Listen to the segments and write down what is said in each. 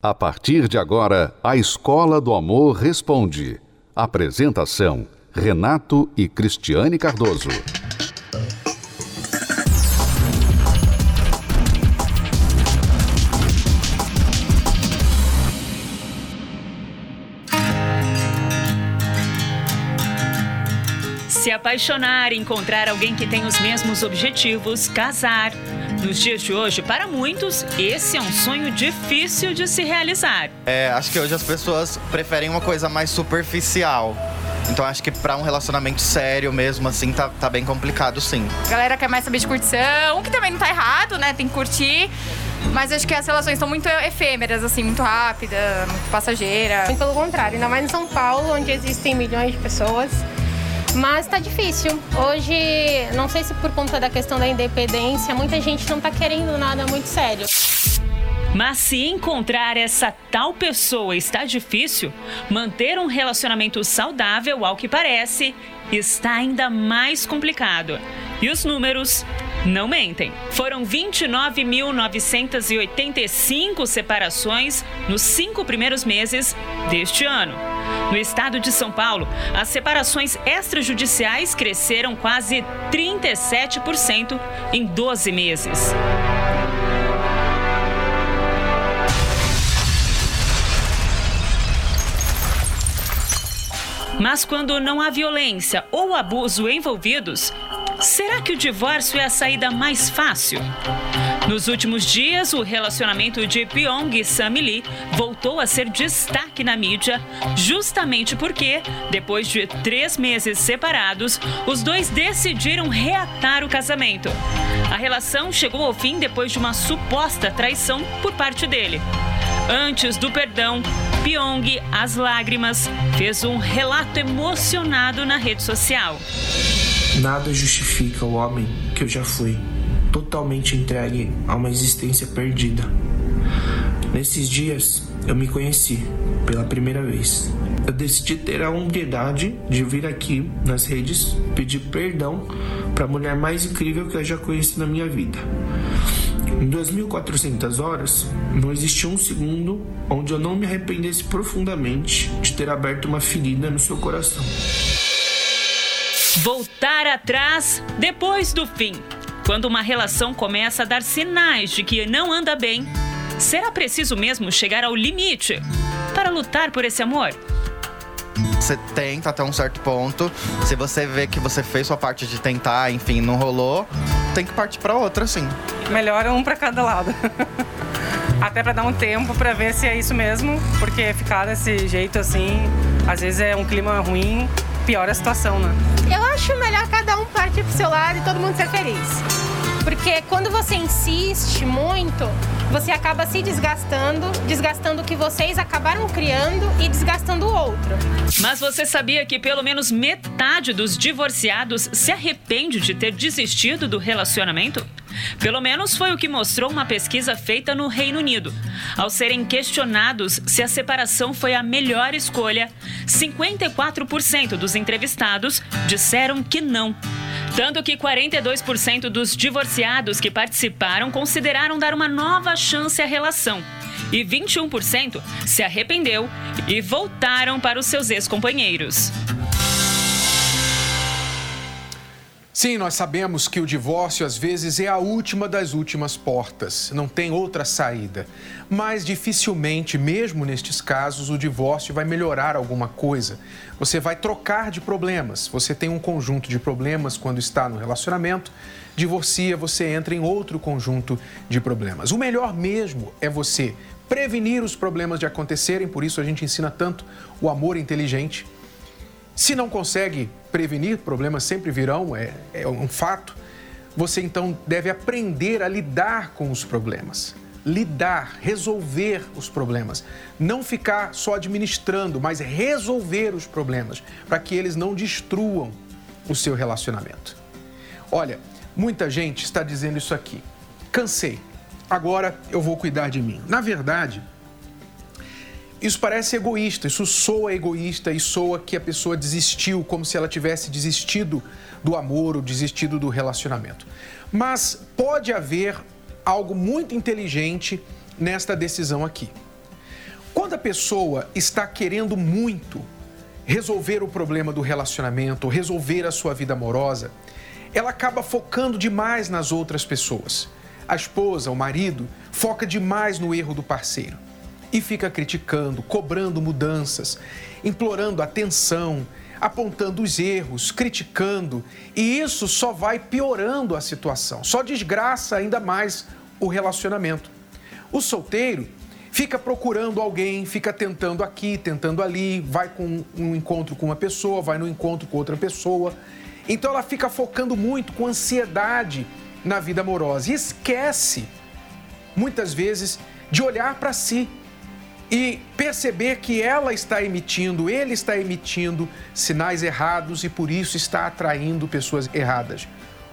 A partir de agora, a Escola do Amor Responde. Apresentação: Renato e Cristiane Cardoso. Se apaixonar, encontrar alguém que tem os mesmos objetivos, casar nos dias de hoje, para muitos, esse é um sonho difícil de se realizar. É, acho que hoje as pessoas preferem uma coisa mais superficial. Então acho que para um relacionamento sério mesmo, assim, tá, tá bem complicado, sim. A galera quer mais saber de curtição, que também não tá errado, né? Tem que curtir. Mas acho que as relações são muito efêmeras, assim, muito rápidas, muito passageiras. Muito pelo contrário, ainda mais em São Paulo, onde existem milhões de pessoas. Mas tá difícil. Hoje, não sei se por conta da questão da independência, muita gente não tá querendo nada muito sério. Mas se encontrar essa tal pessoa está difícil, manter um relacionamento saudável, ao que parece, está ainda mais complicado. E os números não mentem. Foram 29.985 separações nos cinco primeiros meses deste ano. No estado de São Paulo, as separações extrajudiciais cresceram quase 37% em 12 meses. Mas quando não há violência ou abuso envolvidos, será que o divórcio é a saída mais fácil? Nos últimos dias, o relacionamento de Pyong e Sammy Lee voltou a ser destaque na mídia, justamente porque, depois de três meses separados, os dois decidiram reatar o casamento. A relação chegou ao fim depois de uma suposta traição por parte dele. Antes do perdão, Pyong, às lágrimas, fez um relato emocionado na rede social. Nada justifica o homem que eu já fui totalmente entregue a uma existência perdida. Nesses dias, eu me conheci pela primeira vez. Eu decidi ter a humildade de vir aqui nas redes pedir perdão para a mulher mais incrível que eu já conheci na minha vida. Em 2.400 horas, não existiu um segundo onde eu não me arrependesse profundamente de ter aberto uma ferida no seu coração. Voltar atrás depois do fim. Quando uma relação começa a dar sinais de que não anda bem, será preciso mesmo chegar ao limite para lutar por esse amor? Você tenta até um certo ponto. Se você vê que você fez sua parte de tentar, enfim, não rolou, tem que partir para outra, sim. Melhor um para cada lado. até para dar um tempo para ver se é isso mesmo, porque ficar desse jeito assim, às vezes é um clima ruim, piora a situação, né? Eu acho melhor cada um partir pro seu lado e todo mundo ser feliz. Porque quando você insiste muito, você acaba se desgastando, desgastando o que vocês acabaram criando e desgastando o outro. Mas você sabia que pelo menos metade dos divorciados se arrepende de ter desistido do relacionamento? Pelo menos foi o que mostrou uma pesquisa feita no Reino Unido. Ao serem questionados se a separação foi a melhor escolha, 54% dos entrevistados disseram que não. Tanto que 42% dos divorciados que participaram consideraram dar uma nova chance à relação. E 21% se arrependeu e voltaram para os seus ex-companheiros. Sim, nós sabemos que o divórcio às vezes é a última das últimas portas, não tem outra saída. Mas dificilmente, mesmo nestes casos, o divórcio vai melhorar alguma coisa. Você vai trocar de problemas. Você tem um conjunto de problemas quando está no relacionamento, divorcia, você entra em outro conjunto de problemas. O melhor mesmo é você prevenir os problemas de acontecerem, por isso a gente ensina tanto o amor inteligente se não consegue prevenir, problemas sempre virão, é, é um fato. Você então deve aprender a lidar com os problemas. Lidar, resolver os problemas. Não ficar só administrando, mas resolver os problemas, para que eles não destruam o seu relacionamento. Olha, muita gente está dizendo isso aqui. Cansei, agora eu vou cuidar de mim. Na verdade, isso parece egoísta, isso soa egoísta e soa que a pessoa desistiu, como se ela tivesse desistido do amor ou desistido do relacionamento. Mas pode haver algo muito inteligente nesta decisão aqui. quando a pessoa está querendo muito resolver o problema do relacionamento, resolver a sua vida amorosa, ela acaba focando demais nas outras pessoas. A esposa, o marido, foca demais no erro do parceiro e fica criticando, cobrando mudanças, implorando atenção, apontando os erros, criticando, e isso só vai piorando a situação, só desgraça ainda mais o relacionamento. O solteiro fica procurando alguém, fica tentando aqui, tentando ali, vai com um encontro com uma pessoa, vai no encontro com outra pessoa. Então ela fica focando muito com ansiedade na vida amorosa e esquece muitas vezes de olhar para si e perceber que ela está emitindo, ele está emitindo sinais errados e por isso está atraindo pessoas erradas.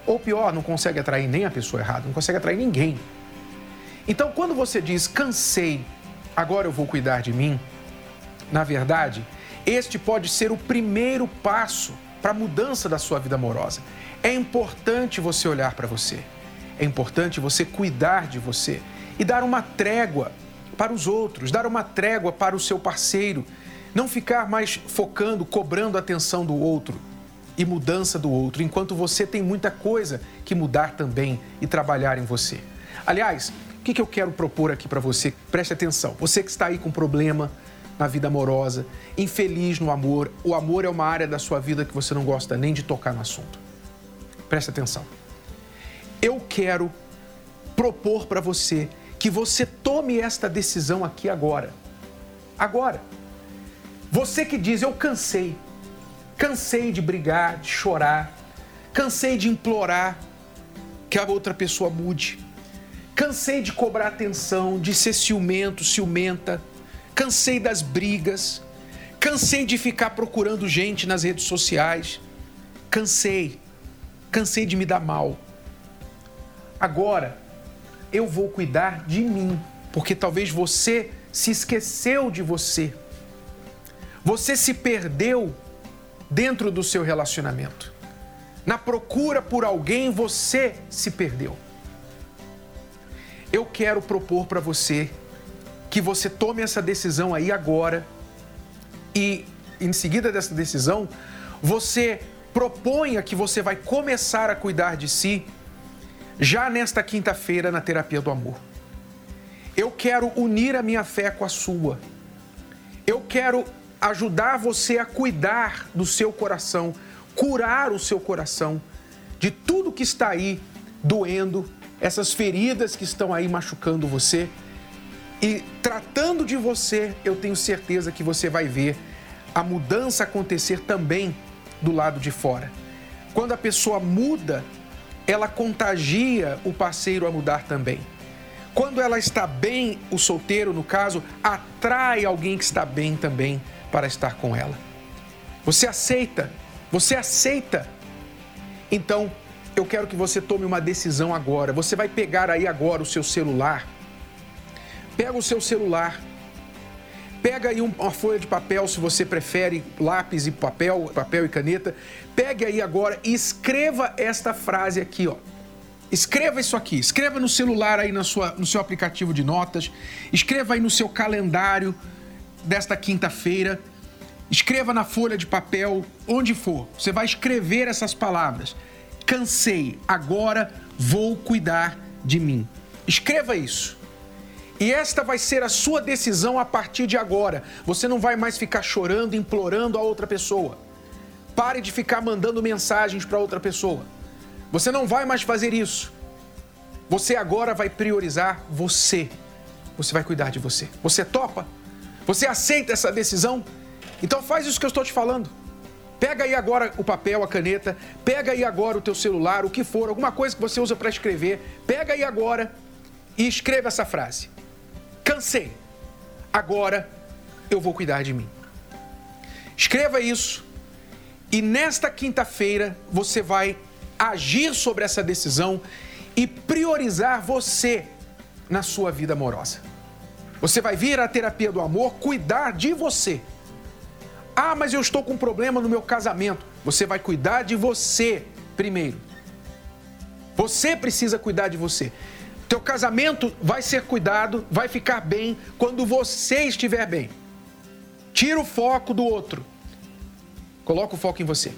Ou pior, não consegue atrair nem a pessoa errada, não consegue atrair ninguém. Então, quando você diz cansei, agora eu vou cuidar de mim, na verdade, este pode ser o primeiro passo para a mudança da sua vida amorosa. É importante você olhar para você. É importante você cuidar de você e dar uma trégua para os outros, dar uma trégua para o seu parceiro. Não ficar mais focando, cobrando a atenção do outro e mudança do outro, enquanto você tem muita coisa que mudar também e trabalhar em você. Aliás, o que eu quero propor aqui para você? Preste atenção. Você que está aí com problema na vida amorosa, infeliz no amor, o amor é uma área da sua vida que você não gosta nem de tocar no assunto. Preste atenção. Eu quero propor para você que você tome esta decisão aqui agora. Agora. Você que diz: Eu cansei. Cansei de brigar, de chorar. Cansei de implorar que a outra pessoa mude. Cansei de cobrar atenção, de ser ciumento, ciumenta. Cansei das brigas. Cansei de ficar procurando gente nas redes sociais. Cansei. Cansei de me dar mal. Agora, eu vou cuidar de mim, porque talvez você se esqueceu de você. Você se perdeu dentro do seu relacionamento. Na procura por alguém, você se perdeu. Eu quero propor para você que você tome essa decisão aí agora e, em seguida dessa decisão, você proponha que você vai começar a cuidar de si já nesta quinta-feira na terapia do amor. Eu quero unir a minha fé com a sua. Eu quero ajudar você a cuidar do seu coração, curar o seu coração de tudo que está aí doendo, essas feridas que estão aí machucando você. E tratando de você, eu tenho certeza que você vai ver a mudança acontecer também do lado de fora. Quando a pessoa muda, ela contagia o parceiro a mudar também. Quando ela está bem, o solteiro, no caso, atrai alguém que está bem também para estar com ela. Você aceita? Você aceita? Então, eu quero que você tome uma decisão agora. Você vai pegar aí agora o seu celular. Pega o seu celular. Pega aí uma folha de papel, se você prefere lápis e papel, papel e caneta. Pegue aí agora e escreva esta frase aqui, ó. Escreva isso aqui, escreva no celular aí na sua, no seu aplicativo de notas, escreva aí no seu calendário desta quinta-feira, escreva na folha de papel, onde for. Você vai escrever essas palavras. Cansei, agora vou cuidar de mim. Escreva isso. E esta vai ser a sua decisão a partir de agora. Você não vai mais ficar chorando, implorando a outra pessoa. Pare de ficar mandando mensagens para outra pessoa. Você não vai mais fazer isso. Você agora vai priorizar você. Você vai cuidar de você. Você topa? Você aceita essa decisão? Então faz isso que eu estou te falando. Pega aí agora o papel, a caneta, pega aí agora o teu celular, o que for, alguma coisa que você usa para escrever, pega aí agora e escreva essa frase. Cansei. Agora eu vou cuidar de mim. Escreva isso e nesta quinta-feira você vai agir sobre essa decisão e priorizar você na sua vida amorosa. Você vai vir à terapia do amor cuidar de você. Ah, mas eu estou com um problema no meu casamento. Você vai cuidar de você primeiro. Você precisa cuidar de você. Teu casamento vai ser cuidado, vai ficar bem quando você estiver bem. Tira o foco do outro. Coloca o foco em você.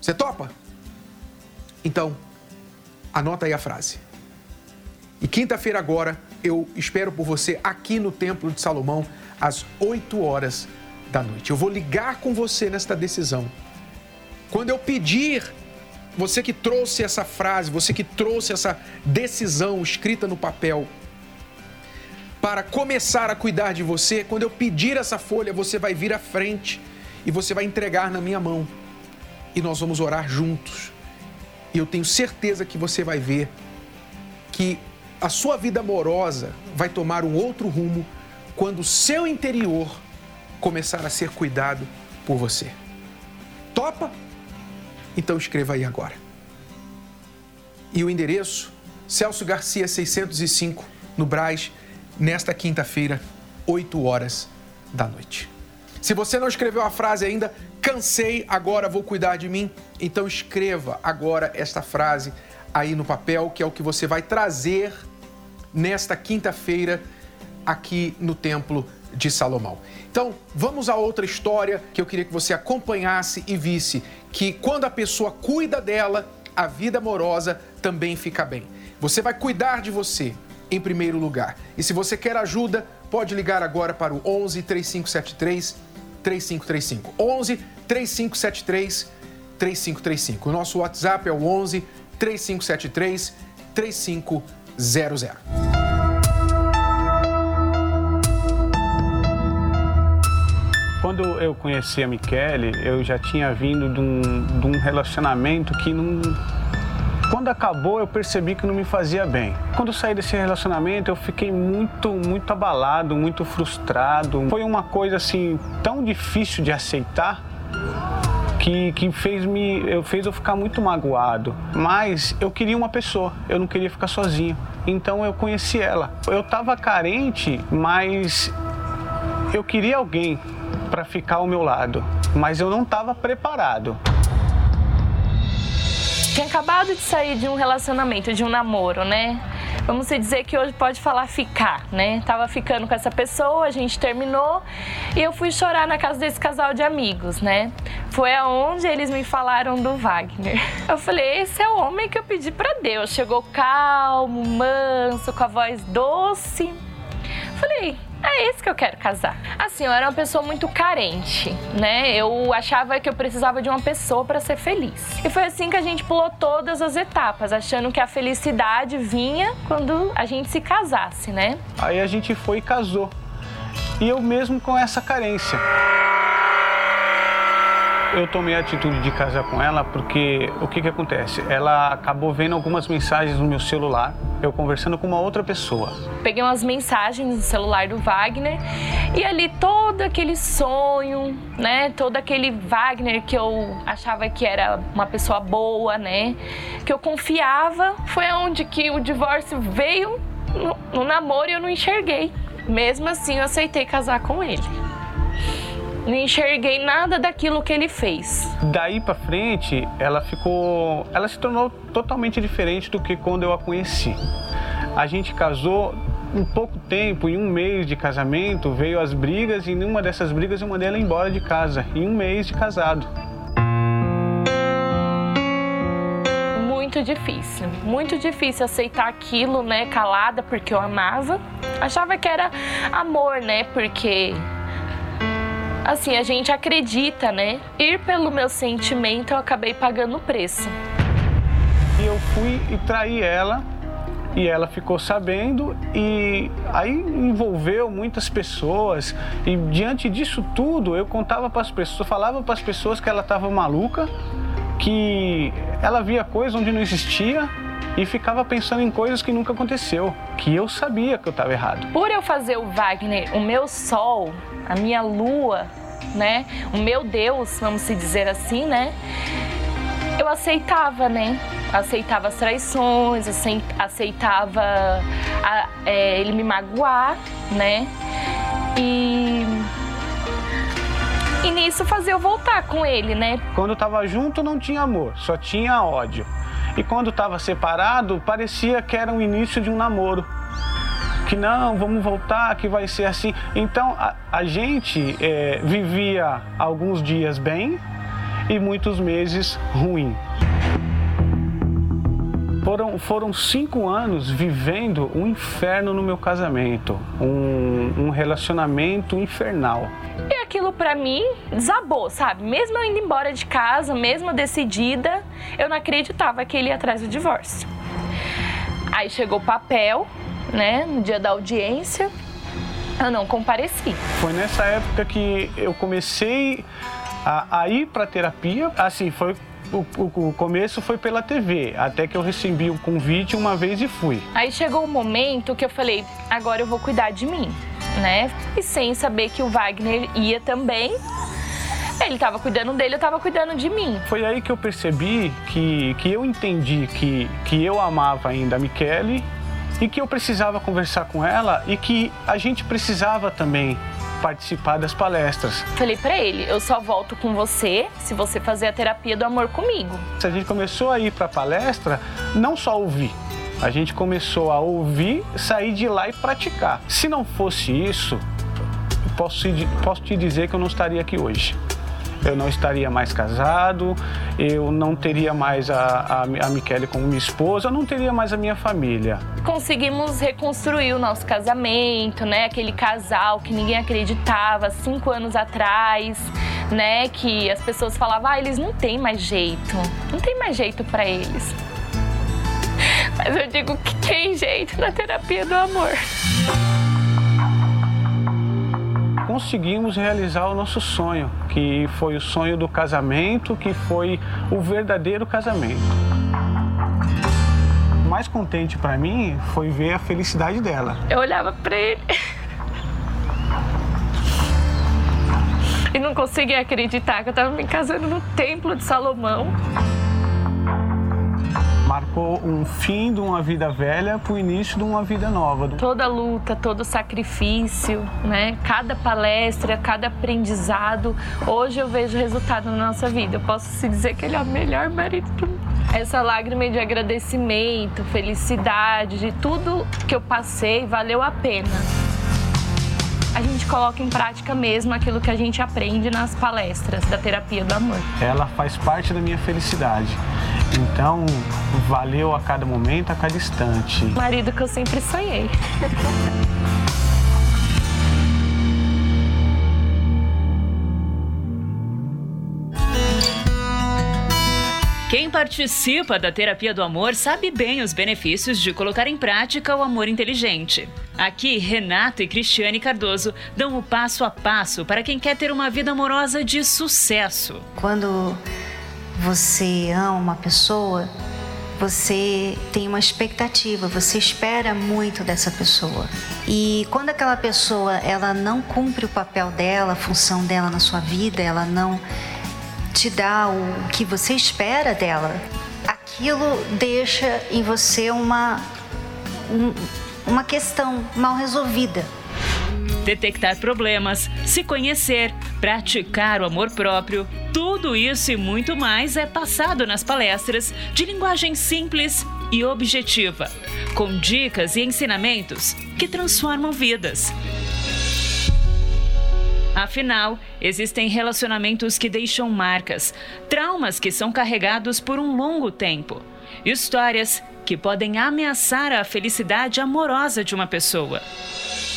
Você topa? Então, anota aí a frase. E quinta-feira agora eu espero por você aqui no Templo de Salomão às 8 horas da noite. Eu vou ligar com você nesta decisão. Quando eu pedir, você que trouxe essa frase, você que trouxe essa decisão escrita no papel, para começar a cuidar de você, quando eu pedir essa folha, você vai vir à frente e você vai entregar na minha mão. E nós vamos orar juntos. E eu tenho certeza que você vai ver que a sua vida amorosa vai tomar um outro rumo quando o seu interior começar a ser cuidado por você. Topa? Então escreva aí agora. E o endereço? Celso Garcia 605, no Braz, nesta quinta-feira, 8 horas da noite. Se você não escreveu a frase ainda, cansei, agora vou cuidar de mim, então escreva agora esta frase aí no papel, que é o que você vai trazer nesta quinta-feira aqui no Templo de Salomão. Então, vamos a outra história que eu queria que você acompanhasse e visse que quando a pessoa cuida dela, a vida amorosa também fica bem. Você vai cuidar de você em primeiro lugar. E se você quer ajuda, pode ligar agora para o 11 3573 3535. 11 3573 3535. O nosso WhatsApp é o 11 3573 3500. Quando eu conheci a Michele, eu já tinha vindo de um, de um relacionamento que não. Quando acabou, eu percebi que não me fazia bem. Quando eu saí desse relacionamento, eu fiquei muito, muito abalado, muito frustrado. Foi uma coisa assim tão difícil de aceitar que, que fez, me, eu, fez eu ficar muito magoado. Mas eu queria uma pessoa, eu não queria ficar sozinho. Então eu conheci ela. Eu estava carente, mas eu queria alguém para ficar ao meu lado, mas eu não estava preparado. Tinha acabado de sair de um relacionamento, de um namoro, né? Vamos dizer que hoje pode falar ficar, né? Tava ficando com essa pessoa, a gente terminou e eu fui chorar na casa desse casal de amigos, né? Foi aonde eles me falaram do Wagner. Eu falei, esse é o homem que eu pedi para Deus. Chegou calmo, manso, com a voz doce. Falei, é esse que eu quero casar. Assim, eu era uma pessoa muito carente, né? Eu achava que eu precisava de uma pessoa para ser feliz. E foi assim que a gente pulou todas as etapas, achando que a felicidade vinha quando a gente se casasse, né? Aí a gente foi e casou. E eu mesmo com essa carência. Eu tomei a atitude de casar com ela porque o que, que acontece? Ela acabou vendo algumas mensagens no meu celular, eu conversando com uma outra pessoa. Peguei umas mensagens no celular do Wagner e ali todo aquele sonho, né? Todo aquele Wagner que eu achava que era uma pessoa boa, né? Que eu confiava, foi onde que o divórcio veio no, no namoro e eu não enxerguei. Mesmo assim, eu aceitei casar com ele não enxerguei nada daquilo que ele fez. Daí para frente, ela ficou, ela se tornou totalmente diferente do que quando eu a conheci. A gente casou em pouco tempo, em um mês de casamento, veio as brigas e em uma dessas brigas eu mandei ela embora de casa, em um mês de casado. Muito difícil, muito difícil aceitar aquilo, né, calada, porque eu amava. Achava que era amor, né, porque assim, a gente acredita, né? Ir pelo meu sentimento, eu acabei pagando o preço. E eu fui e traí ela e ela ficou sabendo e aí envolveu muitas pessoas e diante disso tudo eu contava para as pessoas, falava para as pessoas que ela estava maluca, que ela via coisa onde não existia e ficava pensando em coisas que nunca aconteceu, que eu sabia que eu estava errado. Por eu fazer o Wagner o meu sol, a minha lua, né? O meu Deus, vamos se dizer assim, né? Eu aceitava, né? Aceitava as traições, aceitava a, é, ele me magoar, né? E e nisso fazer eu voltar com ele, né? Quando tava junto não tinha amor, só tinha ódio. E quando estava separado, parecia que era o início de um namoro. Que não, vamos voltar, que vai ser assim. Então a, a gente é, vivia alguns dias bem e muitos meses ruim. Foram, foram cinco anos vivendo um inferno no meu casamento, um, um relacionamento infernal. E aquilo para mim desabou, sabe? Mesmo eu indo embora de casa, mesmo decidida, eu não acreditava que ele ia atrás do divórcio. Aí chegou o papel, né, no dia da audiência, eu não compareci. Foi nessa época que eu comecei a, a ir para terapia. Assim, foi o, o, o, começo foi pela TV, até que eu recebi o convite uma vez e fui. Aí chegou o um momento que eu falei, agora eu vou cuidar de mim, né? E sem saber que o Wagner ia também. Ele estava cuidando dele, eu estava cuidando de mim. Foi aí que eu percebi que, que eu entendi que, que eu amava ainda a Michele e que eu precisava conversar com ela e que a gente precisava também participar das palestras. Falei para ele, eu só volto com você se você fazer a terapia do amor comigo. A gente começou a ir para palestra, não só ouvir, a gente começou a ouvir, sair de lá e praticar. Se não fosse isso, posso, posso te dizer que eu não estaria aqui hoje eu não estaria mais casado, eu não teria mais a, a, a Michele como minha esposa, eu não teria mais a minha família. Conseguimos reconstruir o nosso casamento, né? Aquele casal que ninguém acreditava cinco anos atrás, né? Que as pessoas falavam, ah, eles não têm mais jeito, não tem mais jeito para eles. Mas eu digo que tem jeito na terapia do amor conseguimos realizar o nosso sonho, que foi o sonho do casamento, que foi o verdadeiro casamento. O mais contente para mim foi ver a felicidade dela. Eu olhava para ele e não conseguia acreditar que eu estava me casando no Templo de Salomão um fim de uma vida velha para o início de uma vida nova. Toda luta, todo sacrifício, né? Cada palestra, cada aprendizado, hoje eu vejo resultado na nossa vida. Eu posso se dizer que ele é o melhor marido do mundo. Essa lágrima de agradecimento, felicidade, de tudo que eu passei, valeu a pena a gente coloca em prática mesmo aquilo que a gente aprende nas palestras da terapia do amor. Ela faz parte da minha felicidade. Então, valeu a cada momento, a cada instante. Marido que eu sempre sonhei. Quem participa da terapia do amor sabe bem os benefícios de colocar em prática o amor inteligente. Aqui, Renato e Cristiane Cardoso dão o passo a passo para quem quer ter uma vida amorosa de sucesso. Quando você ama uma pessoa, você tem uma expectativa, você espera muito dessa pessoa. E quando aquela pessoa ela não cumpre o papel dela, a função dela na sua vida, ela não te dá o que você espera dela, aquilo deixa em você uma, um, uma questão mal resolvida. Detectar problemas, se conhecer, praticar o amor próprio, tudo isso e muito mais é passado nas palestras de linguagem simples e objetiva, com dicas e ensinamentos que transformam vidas. Afinal, existem relacionamentos que deixam marcas, traumas que são carregados por um longo tempo, histórias que podem ameaçar a felicidade amorosa de uma pessoa.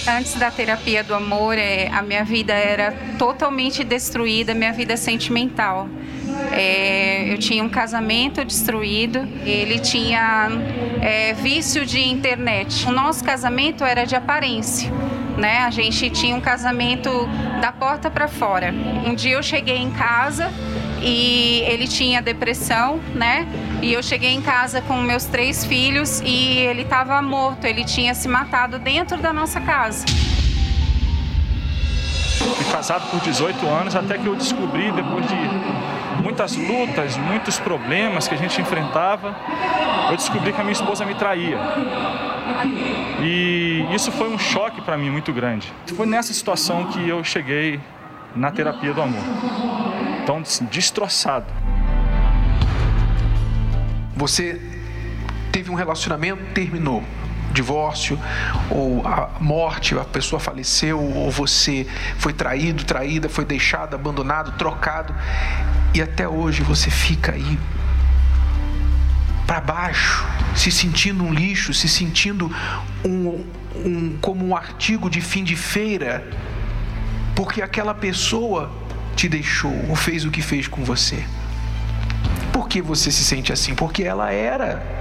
Antes da terapia do amor, é, a minha vida era totalmente destruída, minha vida sentimental. É, eu tinha um casamento destruído, ele tinha é, vício de internet. O nosso casamento era de aparência né? A gente tinha um casamento da porta para fora. Um dia eu cheguei em casa e ele tinha depressão, né? E eu cheguei em casa com meus três filhos e ele estava morto, ele tinha se matado dentro da nossa casa. Fui casado por 18 anos até que eu descobri, depois de muitas lutas, muitos problemas que a gente enfrentava, eu descobri que a minha esposa me traía. E isso foi um choque para mim muito grande. Foi nessa situação que eu cheguei na terapia do amor. Tão destroçado. Você teve um relacionamento, terminou. Divórcio, ou a morte, a pessoa faleceu, ou você foi traído, traída, foi deixado, abandonado, trocado, e até hoje você fica aí para baixo, se sentindo um lixo, se sentindo um, um, como um artigo de fim de feira, porque aquela pessoa te deixou ou fez o que fez com você. Por que você se sente assim? Porque ela era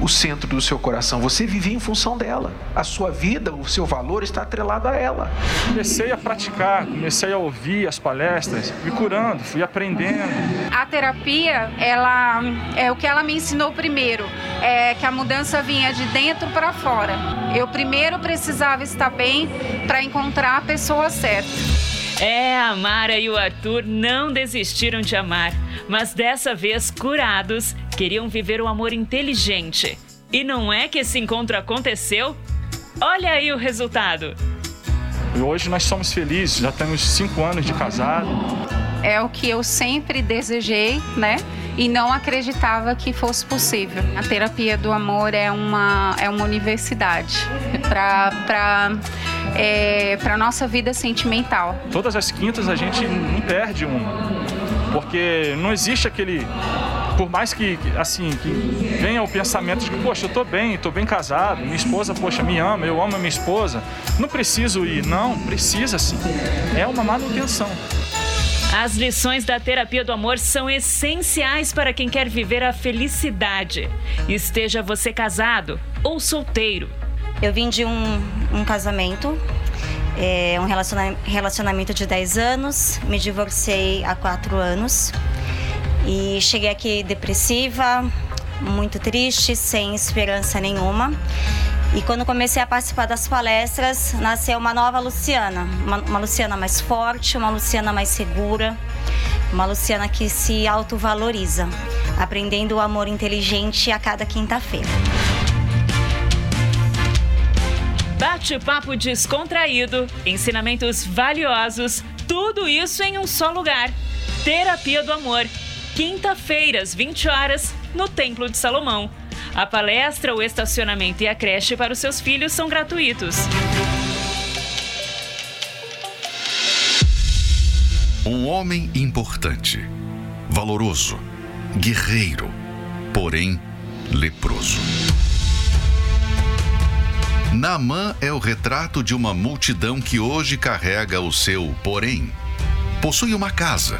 o centro do seu coração. Você vivia em função dela. A sua vida, o seu valor está atrelado a ela. Comecei a praticar, comecei a ouvir as palestras, fui curando, fui aprendendo. A terapia, ela é o que ela me ensinou primeiro, é que a mudança vinha de dentro para fora. Eu primeiro precisava estar bem para encontrar a pessoa certa. É, a Mara e o Arthur não desistiram de amar, mas dessa vez curados, queriam viver o amor inteligente. E não é que esse encontro aconteceu? Olha aí o resultado. E hoje nós somos felizes, já temos cinco anos de casado. É o que eu sempre desejei, né? E não acreditava que fosse possível. A terapia do amor é uma, é uma universidade para é, para nossa vida sentimental. Todas as quintas a gente não perde uma, porque não existe aquele por mais que, assim, que venha o pensamento de que, poxa, eu tô bem, tô bem casado, minha esposa, poxa, me ama, eu amo a minha esposa, não preciso ir. Não, precisa sim. É uma manutenção. As lições da terapia do amor são essenciais para quem quer viver a felicidade. Esteja você casado ou solteiro. Eu vim de um, um casamento, é, um relacionamento de 10 anos, me divorciei há 4 anos. E cheguei aqui depressiva, muito triste, sem esperança nenhuma. E quando comecei a participar das palestras, nasceu uma nova Luciana. Uma, uma, Luciana mais forte, uma Luciana mais segura, uma Luciana que se autovaloriza, aprendendo o amor inteligente a cada quinta-feira. Bate-papo descontraído, ensinamentos valiosos, tudo isso em um só lugar. Terapia do Amor quinta-feiras, 20 horas, no Templo de Salomão. A palestra, o estacionamento e a creche para os seus filhos são gratuitos. Um homem importante, valoroso, guerreiro, porém leproso. Naamã é o retrato de uma multidão que hoje carrega o seu porém. Possui uma casa,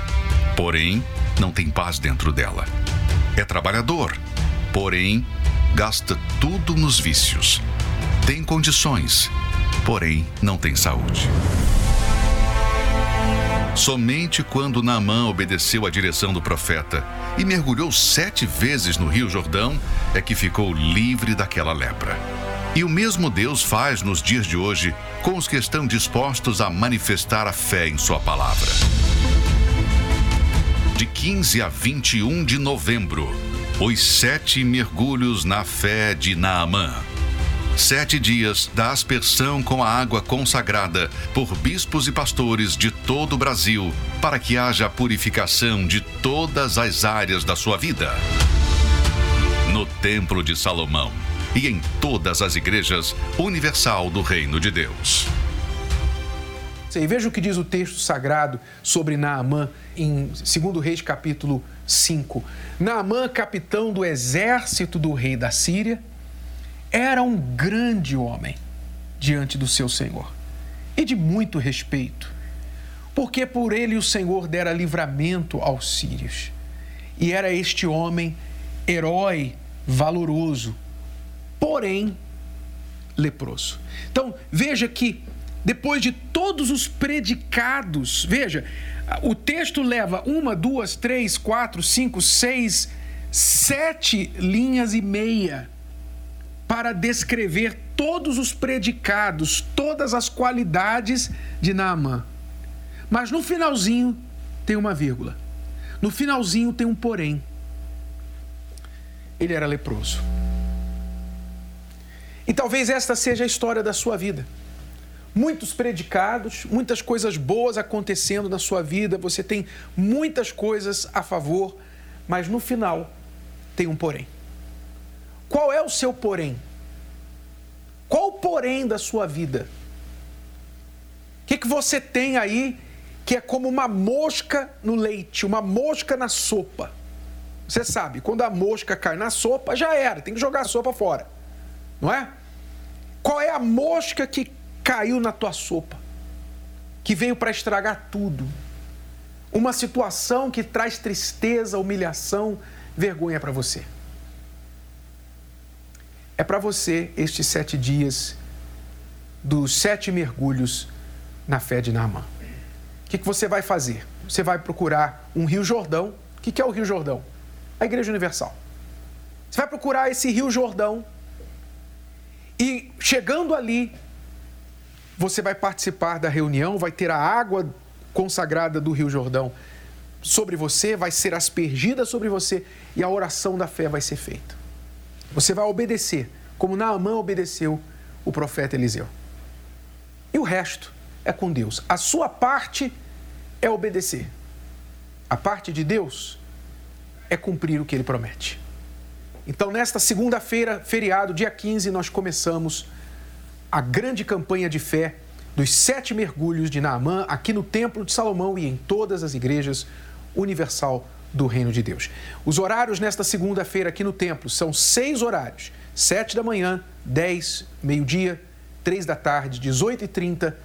porém não tem paz dentro dela. É trabalhador, porém gasta tudo nos vícios. Tem condições, porém não tem saúde. Somente quando Naamã obedeceu à direção do profeta e mergulhou sete vezes no Rio Jordão é que ficou livre daquela lepra. E o mesmo Deus faz nos dias de hoje com os que estão dispostos a manifestar a fé em Sua palavra de 15 a 21 de novembro. Os sete mergulhos na fé de Naamã. Sete dias da aspersão com a água consagrada por bispos e pastores de todo o Brasil, para que haja purificação de todas as áreas da sua vida. No Templo de Salomão e em todas as igrejas universal do Reino de Deus. E veja o que diz o texto sagrado sobre Naamã em 2 Reis capítulo 5. Naamã, capitão do exército do rei da Síria, era um grande homem diante do seu Senhor e de muito respeito, porque por ele o Senhor dera livramento aos sírios. E era este homem herói, valoroso, porém leproso. Então, veja que depois de todos os predicados, veja, o texto leva uma, duas, três, quatro, cinco, seis, sete linhas e meia para descrever todos os predicados, todas as qualidades de Naamã. Mas no finalzinho tem uma vírgula. No finalzinho tem um porém. Ele era leproso. E talvez esta seja a história da sua vida muitos predicados, muitas coisas boas acontecendo na sua vida, você tem muitas coisas a favor, mas no final tem um porém. Qual é o seu porém? Qual o porém da sua vida? O que, que você tem aí que é como uma mosca no leite, uma mosca na sopa? Você sabe, quando a mosca cai na sopa, já era, tem que jogar a sopa fora. Não é? Qual é a mosca que caiu na tua sopa? Que veio para estragar tudo? Uma situação que traz tristeza, humilhação, vergonha para você. É para você estes sete dias dos sete mergulhos na fé de Naamã. O que, que você vai fazer? Você vai procurar um Rio Jordão. O que, que é o Rio Jordão? A Igreja Universal. Você vai procurar esse Rio Jordão chegando ali, você vai participar da reunião, vai ter a água consagrada do Rio Jordão sobre você, vai ser aspergida sobre você e a oração da fé vai ser feita. Você vai obedecer, como Naamã obedeceu o profeta Eliseu. E o resto é com Deus. A sua parte é obedecer. A parte de Deus é cumprir o que ele promete. Então, nesta segunda-feira, feriado, dia 15, nós começamos a grande campanha de fé dos sete mergulhos de Naamã aqui no Templo de Salomão e em todas as igrejas universal do Reino de Deus. Os horários nesta segunda-feira aqui no templo são seis horários: sete da manhã, dez, meio-dia, três da tarde, dezoito e trinta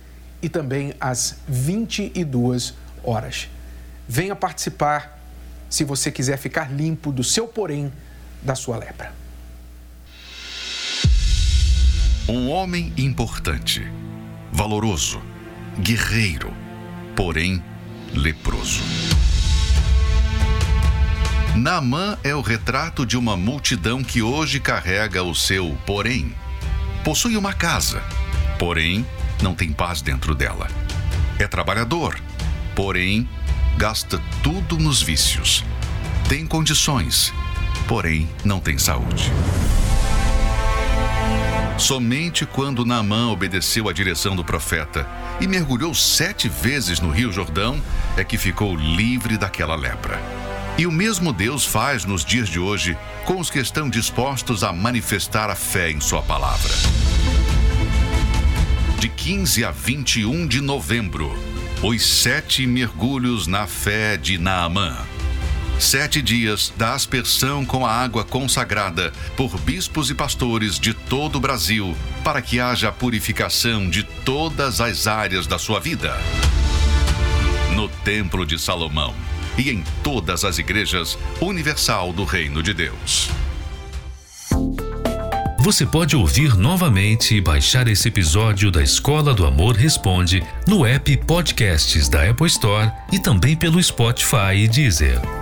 e também às vinte e duas horas. Venha participar se você quiser ficar limpo do seu porém da sua lepra. Um homem importante, valoroso, guerreiro, porém leproso. Naamã é o retrato de uma multidão que hoje carrega o seu porém. Possui uma casa, porém não tem paz dentro dela. É trabalhador, porém gasta tudo nos vícios. Tem condições, porém não tem saúde. Somente quando Naamã obedeceu à direção do profeta e mergulhou sete vezes no Rio Jordão é que ficou livre daquela lepra. E o mesmo Deus faz nos dias de hoje com os que estão dispostos a manifestar a fé em Sua palavra. De 15 a 21 de novembro, os sete mergulhos na fé de Naamã. Sete dias da aspersão com a água consagrada por bispos e pastores de todo o Brasil, para que haja purificação de todas as áreas da sua vida. No Templo de Salomão e em todas as igrejas universal do Reino de Deus. Você pode ouvir novamente e baixar esse episódio da Escola do Amor Responde no app Podcasts da Apple Store e também pelo Spotify e Deezer.